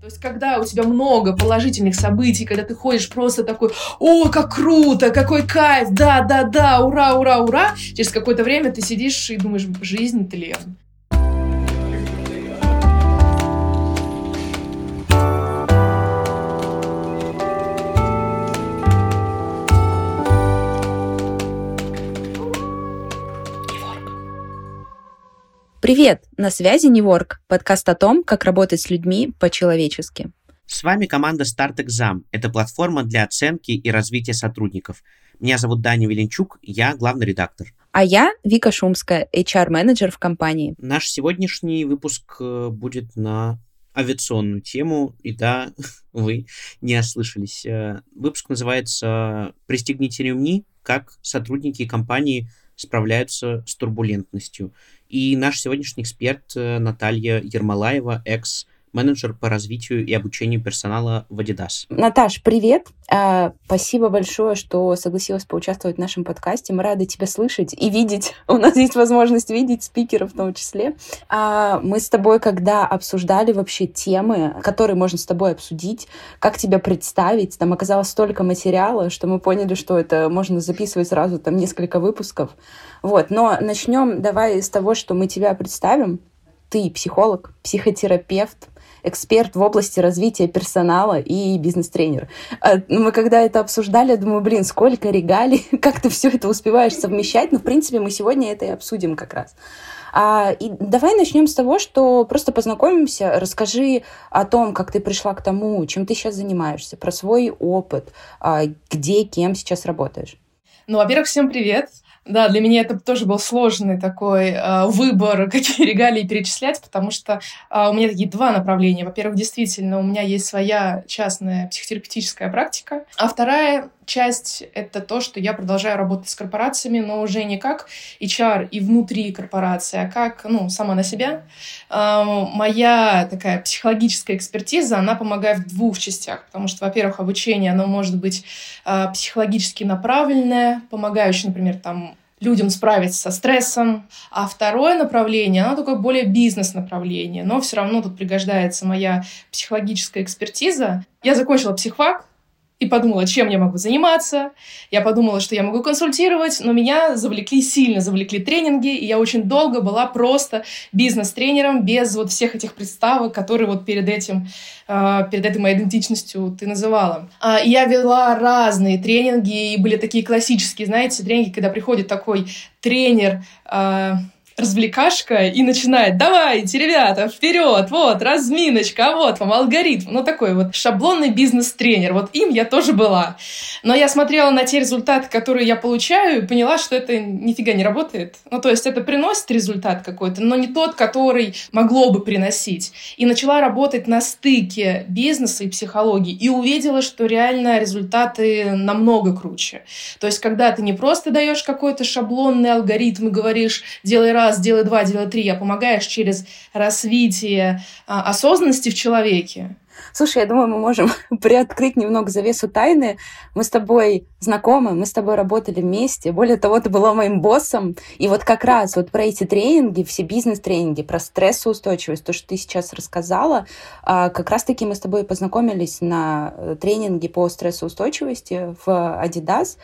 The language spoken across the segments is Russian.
То есть, когда у тебя много положительных событий, когда ты ходишь просто такой, о, как круто, какой кайф, да, да, да, ура, ура, ура, через какое-то время ты сидишь и думаешь, жизнь тлен. Привет! На связи Неворк, подкаст о том, как работать с людьми по-человечески. С вами команда Start Exam. Это платформа для оценки и развития сотрудников. Меня зовут Даня Веленчук, я главный редактор. А я Вика Шумская, HR-менеджер в компании. Наш сегодняшний выпуск э, будет на авиационную тему, и да, вы не ослышались. Э, выпуск называется «Пристегните ремни. Как сотрудники компании справляются с турбулентностью». И наш сегодняшний эксперт э, Наталья Ермолаева, экс менеджер по развитию и обучению персонала в Adidas. Наташ, привет! А, спасибо большое, что согласилась поучаствовать в нашем подкасте. Мы рады тебя слышать и видеть. У нас есть возможность видеть спикеров в том числе. А, мы с тобой, когда обсуждали вообще темы, которые можно с тобой обсудить, как тебя представить, там оказалось столько материала, что мы поняли, что это можно записывать сразу там несколько выпусков. Вот, но начнем давай с того, что мы тебя представим. Ты психолог, психотерапевт, эксперт в области развития персонала и бизнес-тренер. А, ну, мы когда это обсуждали, я думаю, блин, сколько регалий, как ты все это успеваешь совмещать. Ну, в принципе, мы сегодня это и обсудим как раз. А, и давай начнем с того, что просто познакомимся, расскажи о том, как ты пришла к тому, чем ты сейчас занимаешься, про свой опыт, а, где, кем сейчас работаешь. Ну, во-первых, всем привет. Да, для меня это тоже был сложный такой э, выбор, какие регалии перечислять, потому что э, у меня такие два направления. Во-первых, действительно, у меня есть своя частная психотерапевтическая практика, а вторая часть — это то, что я продолжаю работать с корпорациями, но уже не как HR и внутри корпорации, а как, ну, сама на себя. Э, моя такая психологическая экспертиза, она помогает в двух частях, потому что, во-первых, обучение, оно может быть э, психологически направленное, помогающее, например, там, людям справиться со стрессом. А второе направление, оно такое более бизнес-направление, но все равно тут пригождается моя психологическая экспертиза. Я закончила психфак, и подумала, чем я могу заниматься. Я подумала, что я могу консультировать, но меня завлекли сильно, завлекли тренинги, и я очень долго была просто бизнес-тренером без вот всех этих представок, которые вот перед этим, э, перед этой моей идентичностью ты называла. А, я вела разные тренинги, и были такие классические, знаете, тренинги, когда приходит такой тренер, э, развлекашка и начинает, давайте, ребята, вперед, вот, разминочка, а вот вам алгоритм. Ну, такой вот шаблонный бизнес-тренер. Вот им я тоже была. Но я смотрела на те результаты, которые я получаю, и поняла, что это нифига не работает. Ну, то есть это приносит результат какой-то, но не тот, который могло бы приносить. И начала работать на стыке бизнеса и психологии. И увидела, что реально результаты намного круче. То есть когда ты не просто даешь какой-то шаблонный алгоритм и говоришь, делай раз, раз, делай два, делай три, а помогаешь через развитие а, осознанности в человеке. Слушай, я думаю, мы можем приоткрыть немного завесу тайны. Мы с тобой знакомы, мы с тобой работали вместе. Более того, ты была моим боссом. И вот как раз вот про эти тренинги, все бизнес-тренинги, про стрессоустойчивость, то, что ты сейчас рассказала, а, как раз-таки мы с тобой познакомились на э, тренинге по стрессоустойчивости в Adidas.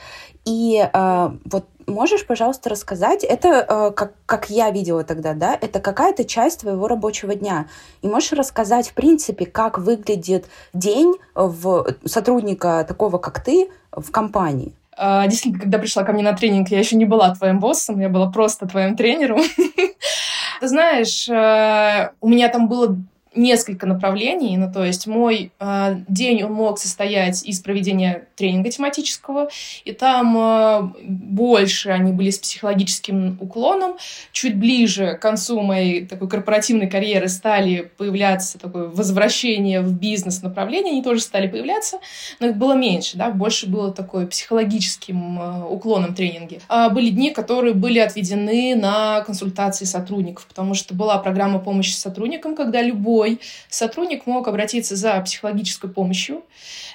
И а, вот можешь, пожалуйста, рассказать, это, э, как, как я видела тогда, да, это какая-то часть твоего рабочего дня. И можешь рассказать, в принципе, как выглядит день в сотрудника такого, как ты, в компании? А, действительно, когда пришла ко мне на тренинг, я еще не была твоим боссом, я была просто твоим тренером. Ты знаешь, э, у меня там было несколько направлений. Ну, то есть мой э, день он мог состоять из проведения тренинга тематического, и там э, больше они были с психологическим уклоном. Чуть ближе к концу моей такой корпоративной карьеры стали появляться такое возвращение в бизнес-направление, они тоже стали появляться, но их было меньше, да, больше было такой психологическим э, уклоном тренинги. А были дни, которые были отведены на консультации сотрудников, потому что была программа помощи сотрудникам, когда любой любой сотрудник мог обратиться за психологической помощью.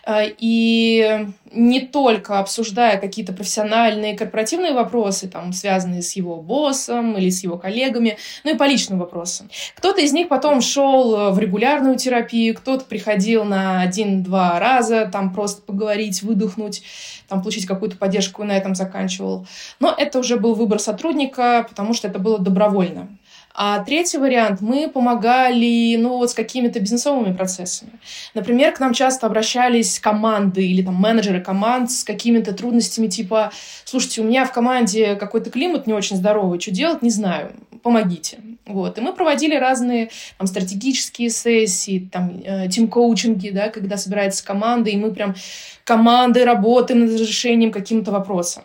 Э, и не только обсуждая какие-то профессиональные, корпоративные вопросы, там, связанные с его боссом или с его коллегами, но и по личным вопросам. Кто-то из них потом шел в регулярную терапию, кто-то приходил на один-два раза, там просто поговорить, выдохнуть, там, получить какую-то поддержку, и на этом заканчивал. Но это уже был выбор сотрудника, потому что это было добровольно. А третий вариант, мы помогали, ну, вот с какими-то бизнесовыми процессами. Например, к нам часто обращались команды или там менеджеры команд с какими-то трудностями, типа, слушайте, у меня в команде какой-то климат не очень здоровый, что делать, не знаю, помогите. Вот. И мы проводили разные там, стратегические сессии, там, э, тим-коучинги, да, когда собирается команда, и мы прям командой работаем над разрешением каким-то вопросом.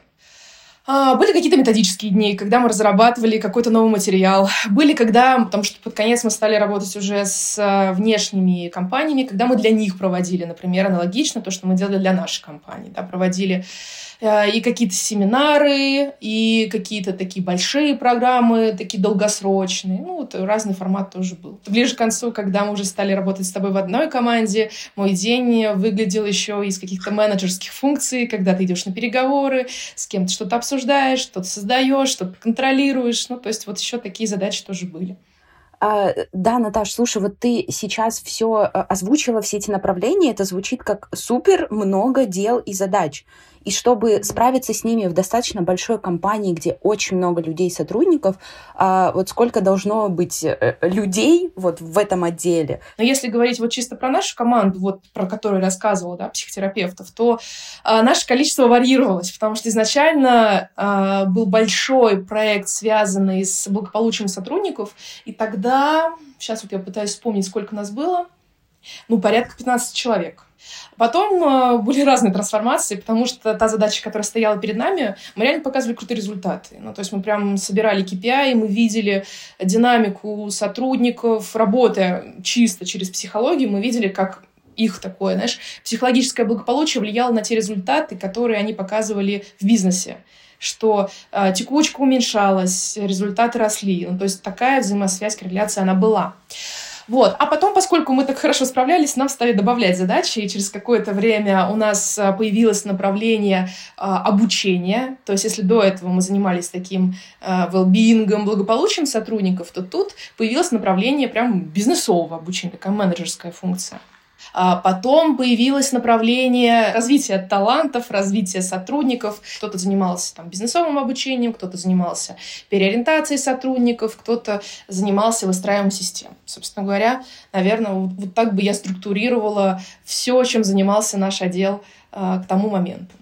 А, были какие-то методические дни, когда мы разрабатывали какой-то новый материал. Были, когда, потому что под конец мы стали работать уже с а, внешними компаниями, когда мы для них проводили, например, аналогично то, что мы делали для нашей компании. Да, проводили Э, и какие-то семинары, и какие-то такие большие программы, такие долгосрочные. Ну, вот разный формат тоже был. Ближе к концу, когда мы уже стали работать с тобой в одной команде, мой день выглядел еще из каких-то менеджерских функций, когда ты идешь на переговоры, с кем-то что-то обсуждаешь, что-то создаешь, что-то контролируешь. Ну, то есть вот еще такие задачи тоже были. А, да, Наташ, слушай, вот ты сейчас все э, озвучила, все эти направления, это звучит как супер много дел и задач. И чтобы справиться с ними в достаточно большой компании, где очень много людей, сотрудников, а, вот сколько должно быть э, людей вот в этом отделе? Но если говорить вот чисто про нашу команду, вот про которую рассказывала, да, психотерапевтов, то а, наше количество варьировалось, потому что изначально а, был большой проект, связанный с благополучием сотрудников, и тогда, сейчас вот я пытаюсь вспомнить, сколько нас было, ну, порядка 15 человек. Потом э, были разные трансформации, потому что та задача, которая стояла перед нами, мы реально показывали крутые результаты. Ну, то есть мы прям собирали KPI, мы видели динамику сотрудников, работая чисто через психологию, мы видели, как их такое, знаешь, психологическое благополучие влияло на те результаты, которые они показывали в бизнесе что э, текучка уменьшалась, результаты росли. Ну, то есть такая взаимосвязь, корреляция, она была. Вот. А потом, поскольку мы так хорошо справлялись, нам стали добавлять задачи, и через какое-то время у нас а, появилось направление а, обучения. То есть, если до этого мы занимались таким а, well-being, благополучием сотрудников, то тут появилось направление прям бизнесового обучения, такая менеджерская функция. А потом появилось направление развития талантов, развития сотрудников. Кто-то занимался там, бизнесовым обучением, кто-то занимался переориентацией сотрудников, кто-то занимался выстраиванием систем. Собственно говоря, наверное, вот, так бы я структурировала все, чем занимался наш отдел э, к тому моменту.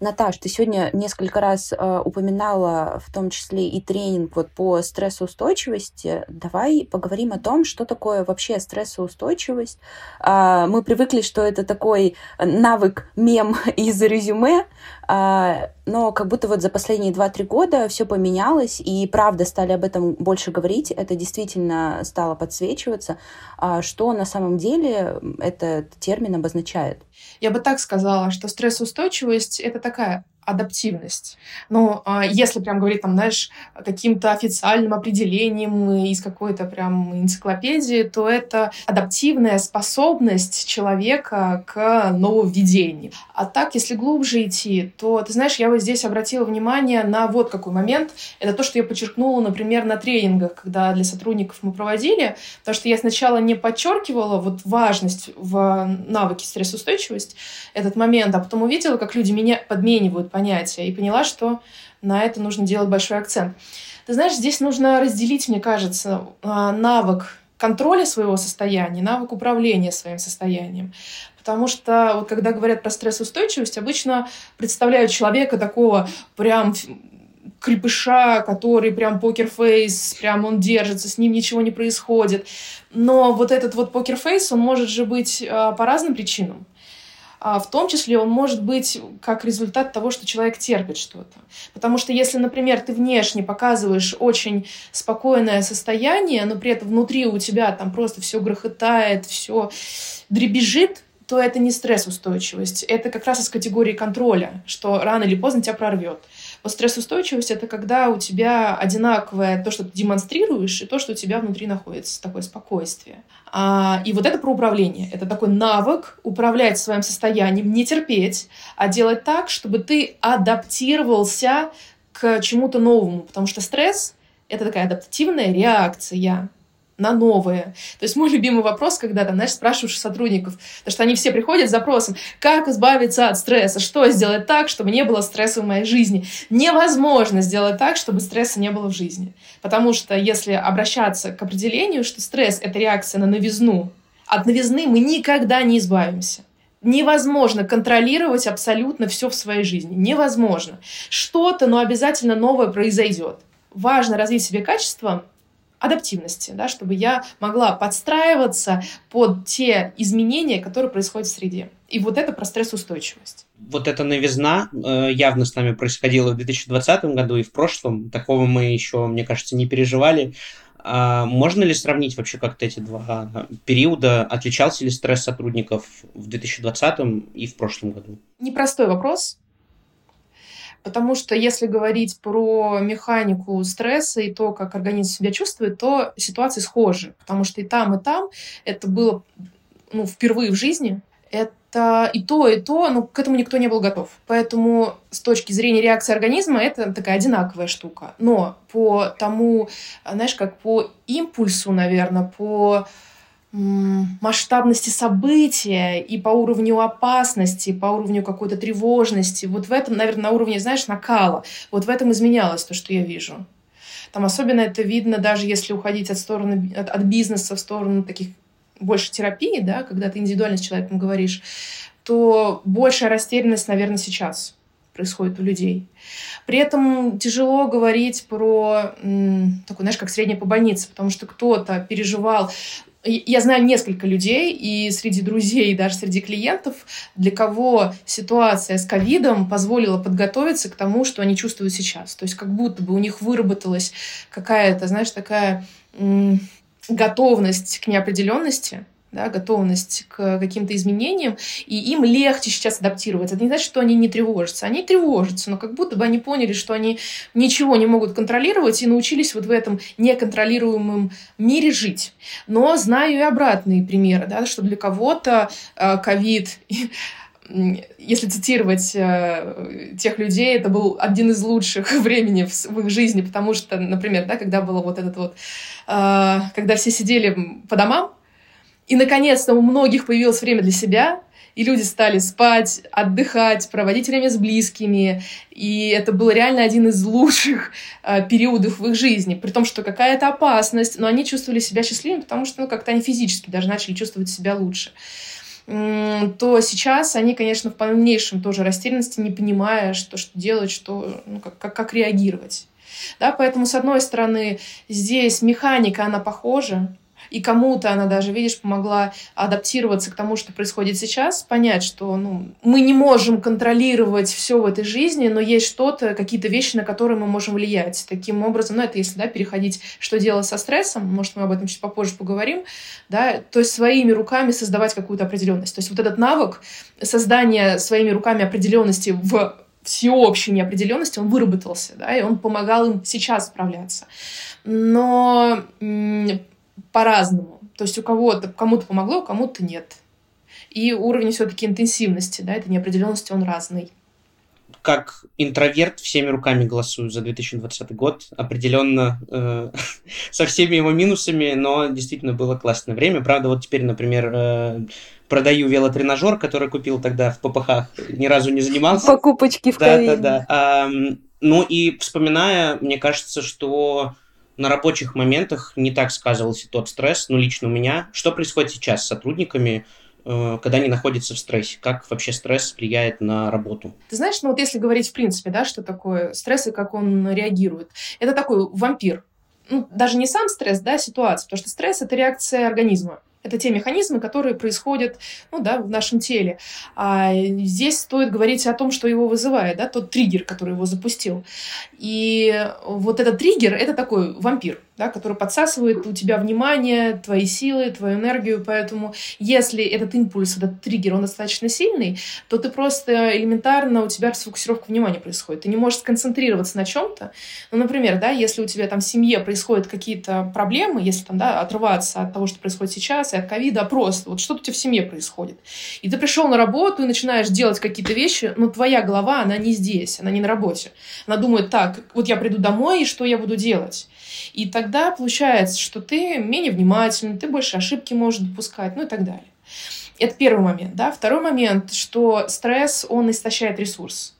Наташ, ты сегодня несколько раз э, упоминала в том числе и тренинг вот по стрессоустойчивости. Давай поговорим о том, что такое вообще стрессоустойчивость. Э, мы привыкли, что это такой навык мем из резюме, э, но как будто вот за последние 2-3 года все поменялось, и правда стали об этом больше говорить, это действительно стало подсвечиваться. А что на самом деле этот термин обозначает? Я бы так сказала, что стрессоустойчивость — это такая адаптивность. Но а, если прям говорить, там, знаешь, каким-то официальным определением из какой-то прям энциклопедии, то это адаптивная способность человека к нововведению. А так, если глубже идти, то, ты знаешь, я вот здесь обратила внимание на вот какой момент. Это то, что я подчеркнула, например, на тренингах, когда для сотрудников мы проводили, потому что я сначала не подчеркивала вот важность в навыке стрессоустойчивость, этот момент, а потом увидела, как люди меня подменивают понятия, и поняла, что на это нужно делать большой акцент. Ты знаешь, здесь нужно разделить, мне кажется, а, навык контроля своего состояния, навык управления своим состоянием. Потому что вот когда говорят про стрессоустойчивость, обычно представляют человека такого прям крепыша, который прям покерфейс, прям он держится, с ним ничего не происходит. Но вот этот вот покерфейс, он может же быть э, по разным причинам. А в том числе он может быть как результат того, что человек терпит что-то. Потому что если, например, ты внешне показываешь очень спокойное состояние, но при этом внутри у тебя там просто все грохотает, все дребезжит, то это не стрессоустойчивость. Это как раз из категории контроля, что рано или поздно тебя прорвет. Вот стрессоустойчивость — это когда у тебя одинаковое то, что ты демонстрируешь, и то, что у тебя внутри находится, такое спокойствие. А, и вот это про управление. Это такой навык управлять своим состоянием, не терпеть, а делать так, чтобы ты адаптировался к чему-то новому. Потому что стресс — это такая адаптивная реакция на новое. То есть мой любимый вопрос, когда там, знаешь, спрашиваешь сотрудников, потому что они все приходят с запросом, как избавиться от стресса, что сделать так, чтобы не было стресса в моей жизни. Невозможно сделать так, чтобы стресса не было в жизни. Потому что если обращаться к определению, что стресс — это реакция на новизну, от новизны мы никогда не избавимся. Невозможно контролировать абсолютно все в своей жизни. Невозможно. Что-то, но обязательно новое произойдет. Важно развить себе качество адаптивности, да, чтобы я могла подстраиваться под те изменения, которые происходят в среде. И вот это про стрессоустойчивость. Вот эта новизна э, явно с нами происходила в 2020 году и в прошлом. Такого мы еще, мне кажется, не переживали. А можно ли сравнить вообще как-то эти два периода? Отличался ли стресс сотрудников в 2020 и в прошлом году? Непростой вопрос. Потому что если говорить про механику стресса и то, как организм себя чувствует, то ситуации схожи. Потому что и там, и там это было ну, впервые в жизни. Это и то, и то, но к этому никто не был готов. Поэтому с точки зрения реакции организма это такая одинаковая штука. Но по тому, знаешь, как по импульсу, наверное, по масштабности события и по уровню опасности, по уровню какой-то тревожности. Вот в этом, наверное, на уровне, знаешь, накала. Вот в этом изменялось то, что я вижу. Там особенно это видно, даже если уходить от стороны, от, от бизнеса в сторону таких больше терапии, да, когда ты индивидуально с человеком говоришь, то большая растерянность, наверное, сейчас происходит у людей. При этом тяжело говорить про такой, знаешь, как среднее по больнице, потому что кто-то переживал я знаю несколько людей, и среди друзей, и даже среди клиентов, для кого ситуация с ковидом позволила подготовиться к тому, что они чувствуют сейчас. То есть как будто бы у них выработалась какая-то, знаешь, такая готовность к неопределенности, да, готовность к каким-то изменениям, и им легче сейчас адаптироваться. Это не значит, что они не тревожатся. Они тревожатся, но как будто бы они поняли, что они ничего не могут контролировать и научились вот в этом неконтролируемом мире жить. Но знаю и обратные примеры, да, что для кого-то э, ковид если цитировать э, тех людей, это был один из лучших времени в, в их жизни, потому что, например, да, когда было вот этот вот, э, когда все сидели по домам, и, наконец-то, у многих появилось время для себя, и люди стали спать, отдыхать, проводить время с близкими. И это был реально один из лучших э, периодов в их жизни. При том, что какая-то опасность, но они чувствовали себя счастливыми, потому что ну, как-то они физически даже начали чувствовать себя лучше то сейчас они, конечно, в полнейшем тоже растерянности, не понимая, что, что делать, что, ну, как, как, как реагировать. Да, поэтому, с одной стороны, здесь механика, она похожа, и кому-то она даже, видишь, помогла адаптироваться к тому, что происходит сейчас, понять, что ну, мы не можем контролировать все в этой жизни, но есть что-то, какие-то вещи, на которые мы можем влиять. Таким образом, ну, это если, да, переходить, что делать со стрессом, может, мы об этом чуть попозже поговорим, да, то есть своими руками создавать какую-то определенность. То есть вот этот навык создания своими руками определенности в всеобщей неопределенности, он выработался, да, и он помогал им сейчас справляться. Но по-разному. То есть у кого-то, кому-то помогло, у кому-то нет. И уровень все-таки интенсивности, да, этой неопределенности, он разный. Как интроверт всеми руками голосую за 2020 год. Определенно э, со всеми его минусами, но действительно было классное время. Правда, вот теперь, например, э, продаю велотренажер, который купил тогда в ППХ, ни разу не занимался. Покупочки в да, Да, да, да. Ну и вспоминая, мне кажется, что на рабочих моментах не так сказывался тот стресс, ну, лично у меня. Что происходит сейчас с сотрудниками, э, когда они находятся в стрессе? Как вообще стресс влияет на работу? Ты знаешь, ну вот если говорить в принципе, да, что такое стресс и как он реагирует. Это такой вампир. Ну, даже не сам стресс, да, ситуация, потому что стресс — это реакция организма. Это те механизмы, которые происходят ну, да, в нашем теле. А здесь стоит говорить о том, что его вызывает, да, тот триггер, который его запустил. И вот этот триггер — это такой вампир. Да, который подсасывает у тебя внимание, твои силы, твою энергию. Поэтому если этот импульс, этот триггер, он достаточно сильный, то ты просто элементарно, у тебя расфокусировка внимания происходит. Ты не можешь сконцентрироваться на чем-то. Ну, например, да, если у тебя там в семье происходят какие-то проблемы, если там, да, отрываться от того, что происходит сейчас, и от ковида, а просто вот что-то у тебя в семье происходит. И ты пришел на работу и начинаешь делать какие-то вещи, но твоя голова, она не здесь, она не на работе. Она думает, так, вот я приду домой, и что я буду делать? И тогда получается, что ты менее внимательный, ты больше ошибки можешь допускать, ну и так далее. Это первый момент, да. Второй момент, что стресс, он истощает ресурс.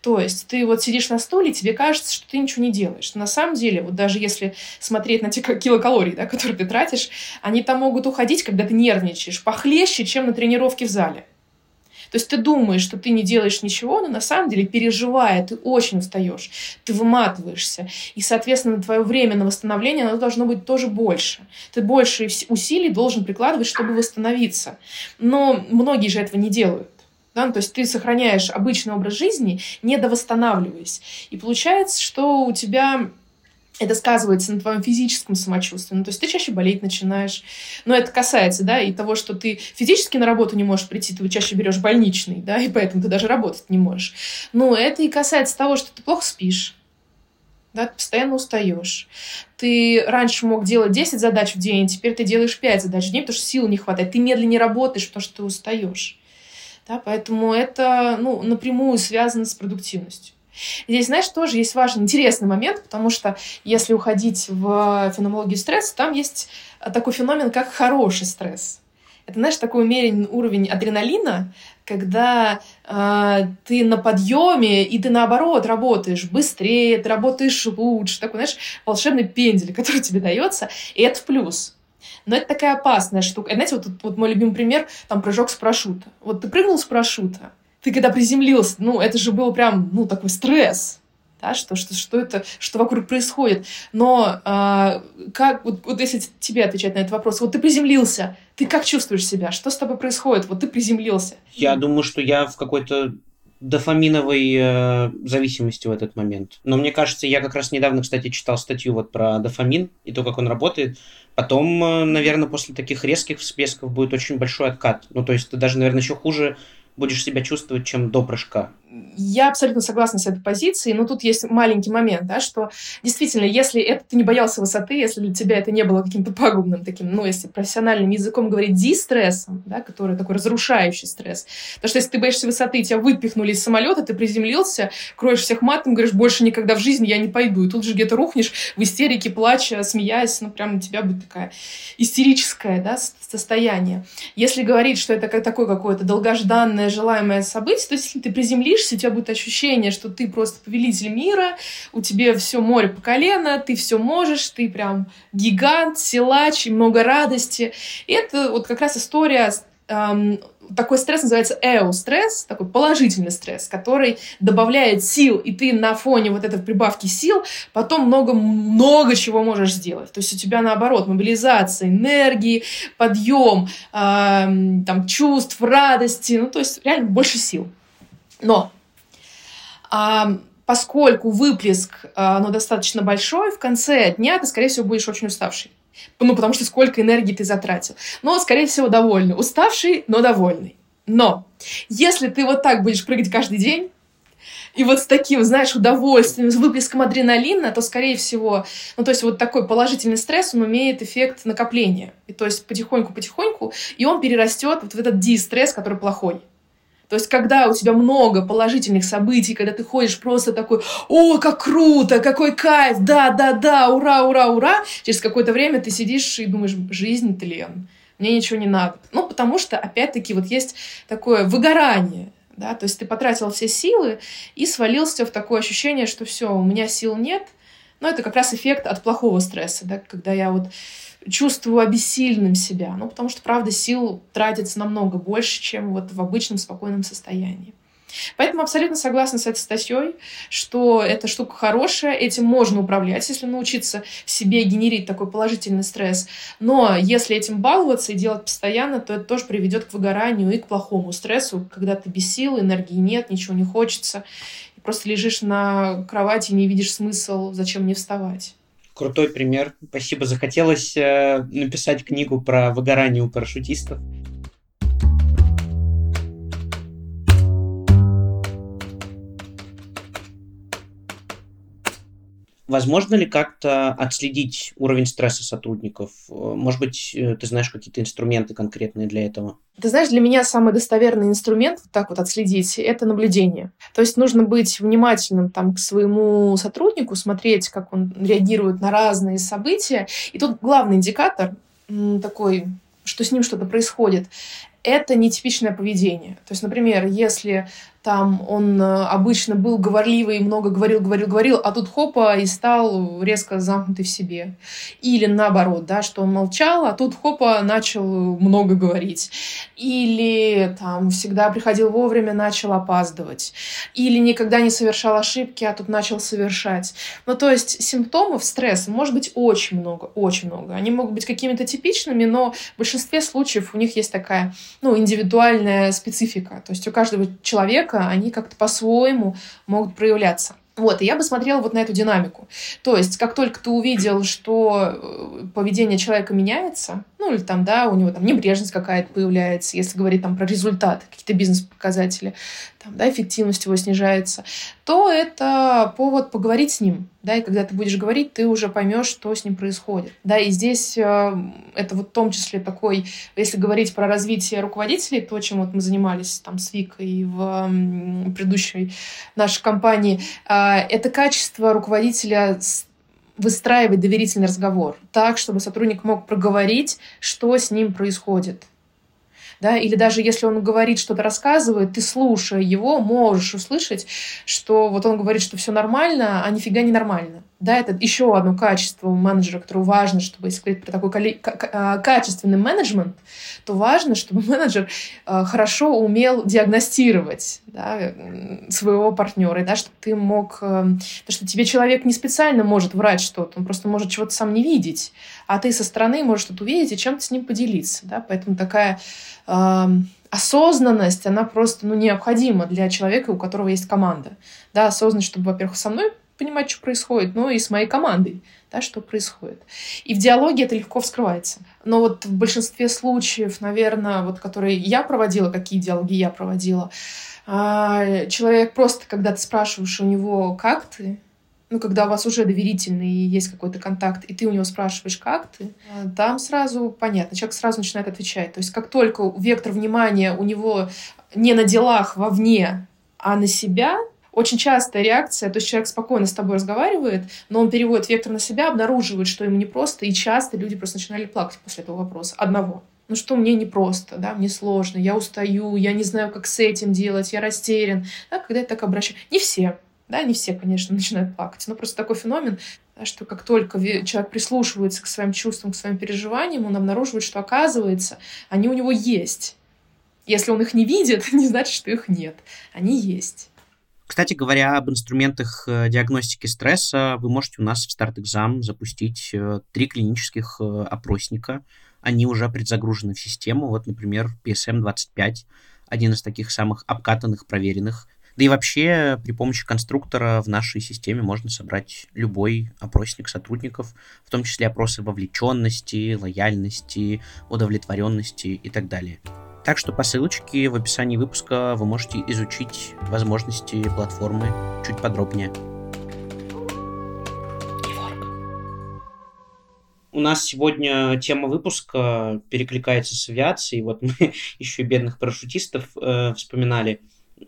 То есть ты вот сидишь на стуле, тебе кажется, что ты ничего не делаешь. На самом деле, вот даже если смотреть на те килокалории, да, которые ты тратишь, они там могут уходить, когда ты нервничаешь, похлеще, чем на тренировке в зале. То есть ты думаешь, что ты не делаешь ничего, но на самом деле, переживая, ты очень устаешь, ты выматываешься. И, соответственно, твое время на восстановление, оно должно быть тоже больше. Ты больше усилий должен прикладывать, чтобы восстановиться. Но многие же этого не делают. Да? То есть ты сохраняешь обычный образ жизни, не довосстанавливаясь. И получается, что у тебя это сказывается на твоем физическом самочувствии. Ну, то есть ты чаще болеть начинаешь. Но это касается, да, и того, что ты физически на работу не можешь прийти, ты чаще берешь больничный, да, и поэтому ты даже работать не можешь. Но это и касается того, что ты плохо спишь, да, ты постоянно устаешь. Ты раньше мог делать 10 задач в день, теперь ты делаешь 5 задач в день, потому что сил не хватает. Ты медленнее работаешь, потому что ты устаешь. Да, поэтому это ну, напрямую связано с продуктивностью. Здесь, знаешь, тоже есть важный, интересный момент, потому что если уходить в феноменологию стресса, там есть такой феномен, как хороший стресс. Это, знаешь, такой умеренный уровень адреналина, когда э, ты на подъеме, и ты наоборот работаешь быстрее, ты работаешь лучше, такой, знаешь, волшебный пендель, который тебе дается, и это в плюс. Но это такая опасная штука. И, знаете, вот, вот мой любимый пример, там прыжок с парашюта. Вот ты прыгнул с парашюта, ты когда приземлился, ну, это же был прям, ну, такой стресс, да, что, что, что это, что вокруг происходит. Но а, как, вот, вот если тебе отвечать на этот вопрос, вот ты приземлился, ты как чувствуешь себя? Что с тобой происходит? Вот ты приземлился. Я думаю, что я в какой-то дофаминовой э, зависимости в этот момент. Но мне кажется, я как раз недавно, кстати, читал статью вот про дофамин и то, как он работает. Потом, э, наверное, после таких резких всплесков будет очень большой откат. Ну, то есть ты даже, наверное, еще хуже будешь себя чувствовать, чем до прыжка. Я абсолютно согласна с этой позицией, но тут есть маленький момент, да, что действительно, если это ты не боялся высоты, если для тебя это не было каким-то пагубным таким, ну, если профессиональным языком говорить, дистрессом, да, который такой разрушающий стресс. Потому что если ты боишься высоты, тебя выпихнули из самолета, ты приземлился, кроешь всех матом, говоришь, больше никогда в жизни я не пойду. И тут же где-то рухнешь в истерике, плача, смеясь, ну, прям у тебя будет такая истерическое, да, состояние. Если говорить, что это такое какое-то долгожданное, желаемое событие, то есть если ты приземлишься, садишься, у тебя будет ощущение, что ты просто повелитель мира, у тебя все море по колено, ты все можешь, ты прям гигант, силач, и много радости. И это вот как раз история эм, такой стресс называется эо-стресс, такой положительный стресс, который добавляет сил, и ты на фоне вот этой прибавки сил потом много-много чего можешь сделать. То есть у тебя наоборот мобилизация энергии, подъем, э, там, чувств, радости, ну то есть реально больше сил. Но поскольку выплеск а, ну, достаточно большой, в конце дня ты, скорее всего, будешь очень уставший. Ну, потому что сколько энергии ты затратил. Но, скорее всего, довольный. Уставший, но довольный. Но если ты вот так будешь прыгать каждый день, и вот с таким, знаешь, удовольствием, с выплеском адреналина, то, скорее всего, ну, то есть вот такой положительный стресс, он имеет эффект накопления. И то есть потихоньку-потихоньку, и он перерастет вот в этот дистресс, который плохой. То есть, когда у тебя много положительных событий, когда ты ходишь просто такой, о, как круто, какой кайф, да, да, да, ура, ура, ура, через какое-то время ты сидишь и думаешь, жизнь тлен, мне ничего не надо. Ну, потому что, опять-таки, вот есть такое выгорание, да, то есть ты потратил все силы и свалился в такое ощущение, что все, у меня сил нет, но это как раз эффект от плохого стресса, да, когда я вот чувствую обессильным себя. Ну, потому что, правда, сил тратится намного больше, чем вот в обычном спокойном состоянии. Поэтому абсолютно согласна с этой статьей, что эта штука хорошая, этим можно управлять, если научиться себе генерить такой положительный стресс. Но если этим баловаться и делать постоянно, то это тоже приведет к выгоранию и к плохому стрессу, когда ты без сил, энергии нет, ничего не хочется, и просто лежишь на кровати и не видишь смысл, зачем мне вставать. Крутой пример. Спасибо. Захотелось э, написать книгу про выгорание у парашютистов. Возможно ли как-то отследить уровень стресса сотрудников? Может быть, э, ты знаешь какие-то инструменты конкретные для этого? Ты знаешь, для меня самый достоверный инструмент вот так вот отследить – это наблюдение. То есть нужно быть внимательным там, к своему сотруднику, смотреть, как он реагирует на разные события. И тут главный индикатор такой, что с ним что-то происходит, это нетипичное поведение. То есть, например, если там он э, обычно был говорливый, много говорил, говорил, говорил, а тут хопа и стал резко замкнутый в себе. Или наоборот, да, что он молчал, а тут хопа начал много говорить. Или там всегда приходил вовремя, начал опаздывать. Или никогда не совершал ошибки, а тут начал совершать. Ну, то есть симптомов стресса может быть очень много, очень много. Они могут быть какими-то типичными, но в большинстве случаев у них есть такая, ну, индивидуальная специфика. То есть у каждого человека человека, они как-то по-своему могут проявляться. Вот, и я бы смотрела вот на эту динамику. То есть, как только ты увидел, что э, поведение человека меняется, ну, или там, да, у него там небрежность какая-то появляется, если говорить там про результаты, какие-то бизнес-показатели, там, да, эффективность его снижается, то это повод поговорить с ним, да, и когда ты будешь говорить, ты уже поймешь, что с ним происходит, да, и здесь э, это вот в том числе такой, если говорить про развитие руководителей, то, чем вот мы занимались там с Викой в предыдущей нашей компании, э, это качество руководителя выстраивать доверительный разговор так, чтобы сотрудник мог проговорить, что с ним происходит. Да? Или даже если он говорит, что-то рассказывает, ты, слушая его, можешь услышать, что вот он говорит, что все нормально, а нифига не нормально. Да, это еще одно качество у менеджера, которое важно, чтобы, если говорить про такой а, качественный менеджмент, то важно, чтобы менеджер а, хорошо умел диагностировать да, своего партнера, да, чтобы ты мог... Э, потому что тебе человек не специально может врать что-то, он просто может чего-то сам не видеть, а ты со стороны можешь что-то увидеть и чем-то с ним поделиться. Да? Поэтому такая э, осознанность, она просто ну, необходима для человека, у которого есть команда. Да, осознанность, чтобы, во-первых, со мной понимать, что происходит, но и с моей командой, да, что происходит. И в диалоге это легко вскрывается. Но вот в большинстве случаев, наверное, вот которые я проводила, какие диалоги я проводила, а, человек просто, когда ты спрашиваешь у него, как ты, ну, когда у вас уже доверительный и есть какой-то контакт, и ты у него спрашиваешь, как ты, там сразу понятно, человек сразу начинает отвечать. То есть как только вектор внимания у него не на делах вовне, а на себя, очень частая реакция, то есть человек спокойно с тобой разговаривает, но он переводит вектор на себя, обнаруживает, что ему непросто, и часто люди просто начинали плакать после этого вопроса. Одного. Ну что мне непросто, да, мне сложно, я устаю, я не знаю, как с этим делать, я растерян. Да, когда я так обращаюсь. Не все, да, не все, конечно, начинают плакать, но просто такой феномен, да, что как только человек прислушивается к своим чувствам, к своим переживаниям, он обнаруживает, что оказывается, они у него есть. Если он их не видит, не значит, что их нет. Они есть. Кстати говоря, об инструментах э, диагностики стресса вы можете у нас в StartExam запустить э, три клинических э, опросника. Они уже предзагружены в систему. Вот, например, PSM-25, один из таких самых обкатанных, проверенных. Да и вообще при помощи конструктора в нашей системе можно собрать любой опросник сотрудников, в том числе опросы вовлеченности, лояльности, удовлетворенности и так далее. Так что по ссылочке в описании выпуска вы можете изучить возможности платформы чуть подробнее. У нас сегодня тема выпуска перекликается с авиацией. Вот мы еще и бедных парашютистов э, вспоминали.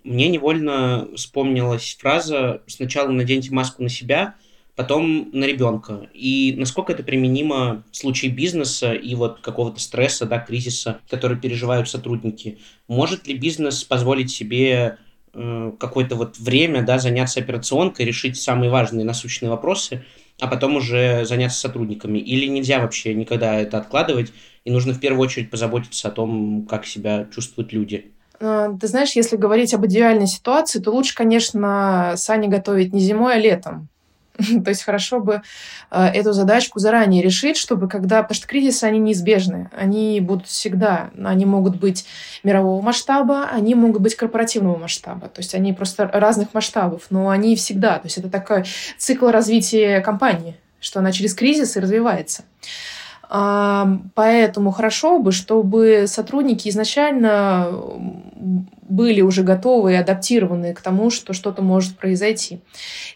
Мне невольно вспомнилась фраза «сначала наденьте маску на себя», потом на ребенка. И насколько это применимо в случае бизнеса и вот какого-то стресса, да, кризиса, который переживают сотрудники. Может ли бизнес позволить себе э, какое-то вот время, да, заняться операционкой, решить самые важные насущные вопросы, а потом уже заняться сотрудниками? Или нельзя вообще никогда это откладывать, и нужно в первую очередь позаботиться о том, как себя чувствуют люди? Э, ты знаешь, если говорить об идеальной ситуации, то лучше, конечно, сани готовить не зимой, а летом. То есть хорошо бы э, эту задачку заранее решить, чтобы когда... Потому что кризисы, они неизбежны. Они будут всегда. Они могут быть мирового масштаба, они могут быть корпоративного масштаба. То есть они просто разных масштабов, но они всегда. То есть это такой цикл развития компании. что она через кризис и развивается. Поэтому хорошо бы, чтобы сотрудники изначально были уже готовы и адаптированы к тому, что что-то может произойти.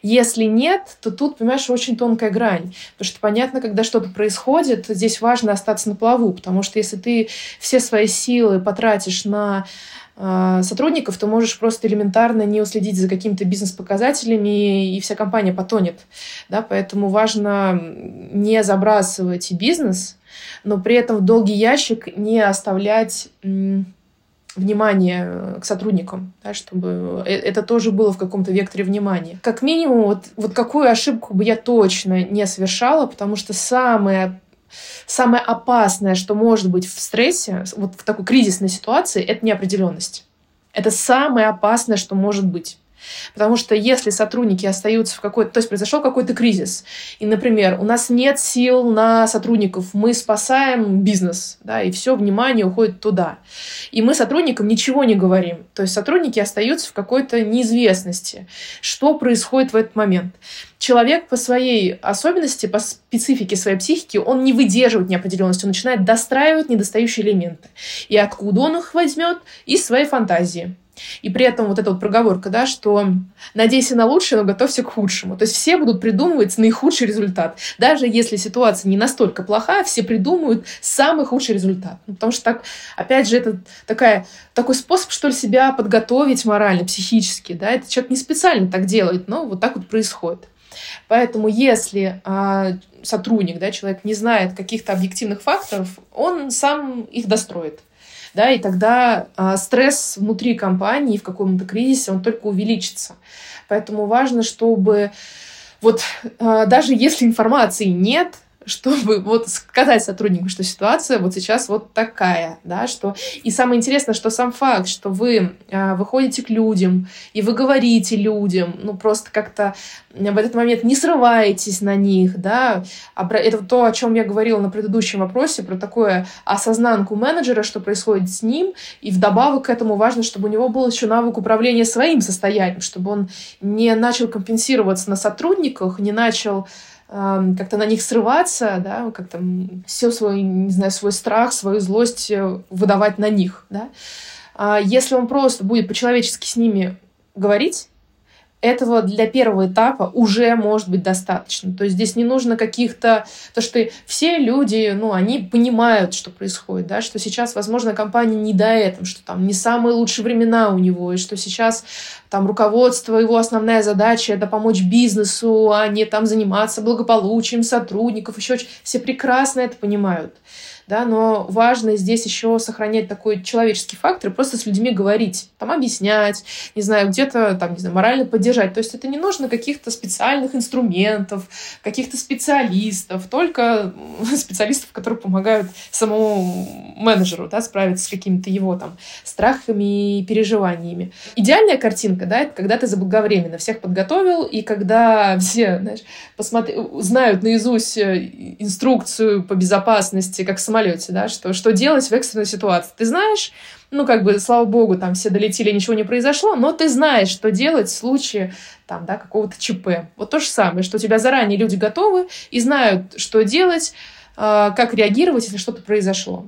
Если нет, то тут, понимаешь, очень тонкая грань. Потому что понятно, когда что-то происходит, здесь важно остаться на плаву, потому что если ты все свои силы потратишь на сотрудников, то можешь просто элементарно не уследить за какими-то бизнес-показателями, и вся компания потонет. Да? Поэтому важно не забрасывать бизнес, но при этом в долгий ящик не оставлять внимание к сотрудникам, да, чтобы э, это тоже было в каком-то векторе внимания. Как минимум, вот, вот какую ошибку бы я точно не совершала, потому что самое Самое опасное, что может быть в стрессе, вот в такой кризисной ситуации, это неопределенность. Это самое опасное, что может быть. Потому что если сотрудники остаются в какой-то... То есть произошел какой-то кризис, и, например, у нас нет сил на сотрудников, мы спасаем бизнес, да, и все внимание уходит туда. И мы сотрудникам ничего не говорим. То есть сотрудники остаются в какой-то неизвестности, что происходит в этот момент человек по своей особенности, по специфике своей психики, он не выдерживает неопределенности, он начинает достраивать недостающие элементы. И откуда он их возьмет? Из своей фантазии. И при этом вот эта вот проговорка, да, что надейся на лучшее, но готовься к худшему. То есть все будут придумывать наихудший результат. Даже если ситуация не настолько плохая, все придумают самый худший результат. Ну, потому что так, опять же, это такая, такой способ, что ли, себя подготовить морально, психически. Да? Это человек не специально так делает, но вот так вот происходит. Поэтому если а, сотрудник, да, человек не знает каких-то объективных факторов, он сам их достроит да, и тогда а, стресс внутри компании в каком-то кризисе, он только увеличится. Поэтому важно, чтобы вот а, даже если информации нет, чтобы вот сказать сотруднику, что ситуация вот сейчас вот такая, да, что... И самое интересное, что сам факт, что вы э, выходите к людям, и вы говорите людям, ну, просто как-то в этот момент не срываетесь на них, да, это то, о чем я говорила на предыдущем вопросе, про такое осознанку менеджера, что происходит с ним, и вдобавок к этому важно, чтобы у него был еще навык управления своим состоянием, чтобы он не начал компенсироваться на сотрудниках, не начал как-то на них срываться, да, как-то все свой, не знаю, свой страх, свою злость э, выдавать на них, да. А если он просто будет по-человечески с ними говорить, этого для первого этапа уже может быть достаточно. То есть здесь не нужно каких-то... То, что все люди, ну, они понимают, что происходит, да, что сейчас, возможно, компания не до этого, что там не самые лучшие времена у него, и что сейчас там руководство, его основная задача — это помочь бизнесу, а не там заниматься благополучием сотрудников, еще все прекрасно это понимают да, но важно здесь еще сохранять такой человеческий фактор и просто с людьми говорить, там объяснять, не знаю, где-то там, не знаю, морально поддержать. То есть это не нужно каких-то специальных инструментов, каких-то специалистов, только специалистов, которые помогают самому менеджеру, да, справиться с какими-то его там страхами и переживаниями. Идеальная картинка, да, это когда ты заблаговременно всех подготовил, и когда все, знаешь, посмотри, знают наизусть э, инструкцию по безопасности, как самолете, да, что, что делать в экстренной ситуации. Ты знаешь, ну, как бы, слава богу, там все долетели, ничего не произошло, но ты знаешь, что делать в случае, там, да, какого-то ЧП. Вот то же самое, что у тебя заранее люди готовы и знают, что делать, э, как реагировать, если что-то произошло.